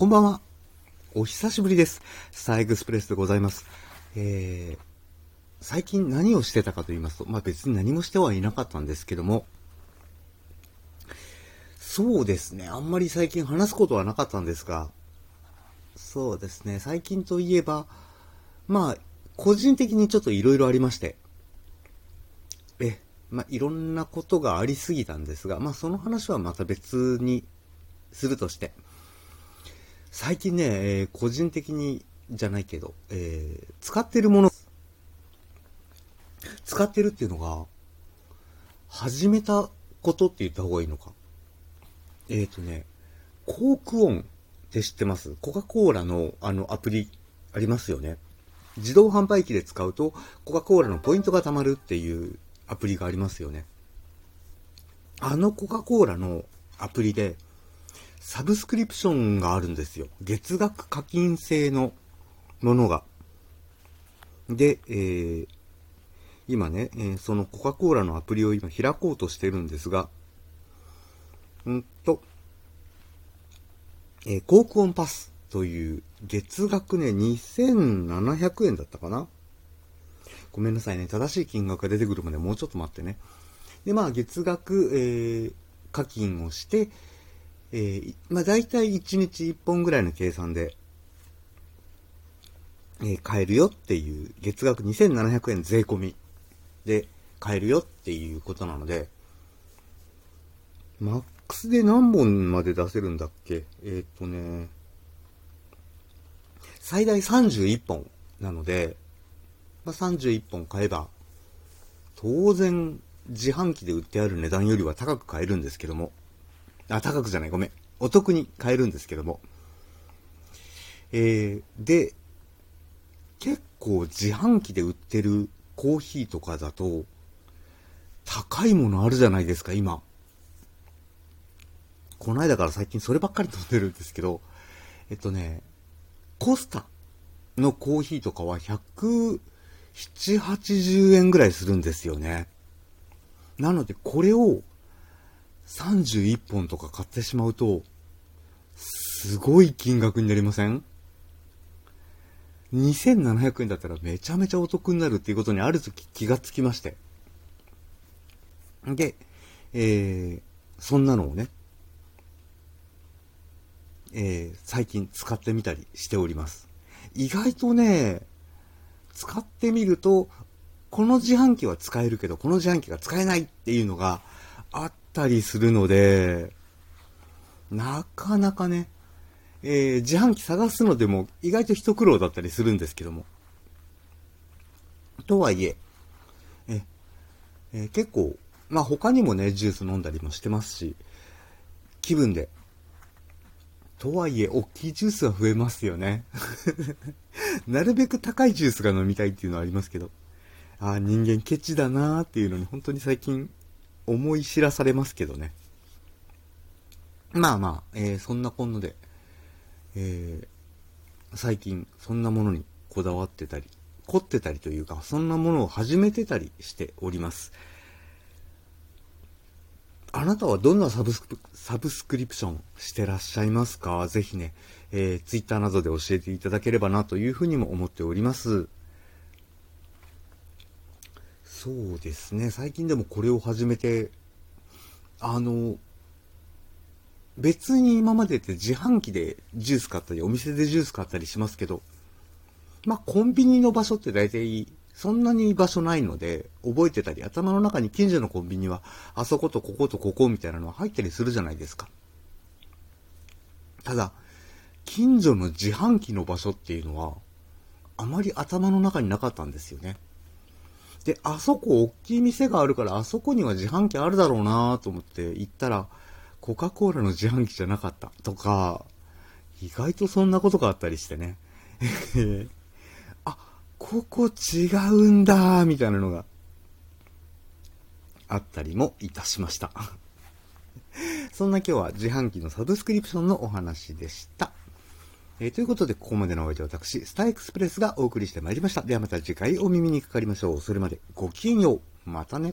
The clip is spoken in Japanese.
こんばんは。お久しぶりです。スターエクスプレスでございます。えー、最近何をしてたかと言いますと、まあ別に何もしてはいなかったんですけども、そうですね、あんまり最近話すことはなかったんですが、そうですね、最近といえば、まあ、個人的にちょっと色々ありまして、え、まあいろんなことがありすぎたんですが、まあその話はまた別にするとして、最近ね、えー個人的にじゃないけど、えー使ってるもの、使ってるっていうのが、始めたことって言った方がいいのか。えっ、ー、とね、コークオンって知ってます？コカ・コーラのあのアプリありますよね。自動販売機で使うとコカ・コーラのポイントが貯まるっていうアプリがありますよね。あのコカ・コーラのアプリで、サブスクリプションがあるんですよ。月額課金制のものが。で、えー、今ね、えーそのコカ・コーラのアプリを今開こうとしてるんですが、んと、えー、コークオンパスという月額ね、2700円だったかなごめんなさいね。正しい金額が出てくるまでもうちょっと待ってね。で、まあ、月額、えー課金をして、えーまあ、大体1日1本ぐらいの計算で、えー買えるよっていう、月額2700円税込みで買えるよっていうことなので、マックスで何本まで出せるんだっけ？えーっとね、最大31本なので、まあ、31本買えば、当然自販機で売ってある値段よりは高く買えるんですけども、あ、高くじゃない、ごめん。お得に買えるんですけども。えー、で、結構自販機で売ってるコーヒーとかだと、高いものあるじゃないですか、今。この間から最近そればっかり飲んでるんですけど、えっとね、コスタのコーヒーとかは17、80円ぐらいするんですよね。なので、これを31本とか買ってしまうと、すごい金額になりません ?2700 円だったらめちゃめちゃお得になるっていうことにある時気がつきまして。で、えー、そんなのをね、えー、最近使ってみたりしております。意外とね、使ってみると、この自販機は使えるけど、この自販機が使えないっていうのがあったりするので、なかなかね、えー自販機探すのでも意外と一苦労だったりするんですけども。とはいえ、え、えー結構、まあ他にもね、ジュース飲んだりもしてますし、気分で。とはいえ、大きいジュースは増えますよね。なるべく高いジュースが飲みたいっていうのはありますけど。ああ、人間ケチだなーっていうのに本当に最近思い知らされますけどね。まあまあ、えーそんなこんなで、えー最近そんなものにこだわってたり、凝ってたりというか、そんなものを始めてたりしております。あなたはどんなサブスクサブスクリプションしてらっしゃいますか？ぜひね、えー、ツイッターなどで教えていただければなというふうにも思っております。そうですね、最近でもこれを始めて、あの、別に今までって自販機でジュース買ったり、お店でジュース買ったりしますけど、まあコンビニの場所って大体そんなに場所ないので、覚えてたり、頭の中に近所のコンビニは、あそことこことここみたいなのは入ったりするじゃないですか。ただ、近所の自販機の場所っていうのは、あまり頭の中になかったんですよね。で、あそこ大きい店があるから、あそこには自販機あるだろうなと思って行ったら、コカ・コーラの自販機じゃなかったとか、意外とそんなことがあったりしてね。あ、ここ違うんだみたいなのがあったりもいたしました。そんな今日は自販機のサブスクリプションのお話でした。えーということで、ここまでのお相手は私、スターエクスプレスがお送りしてまいりました。ではまた次回お耳にかかりましょう。それまでごきげんよう。またね。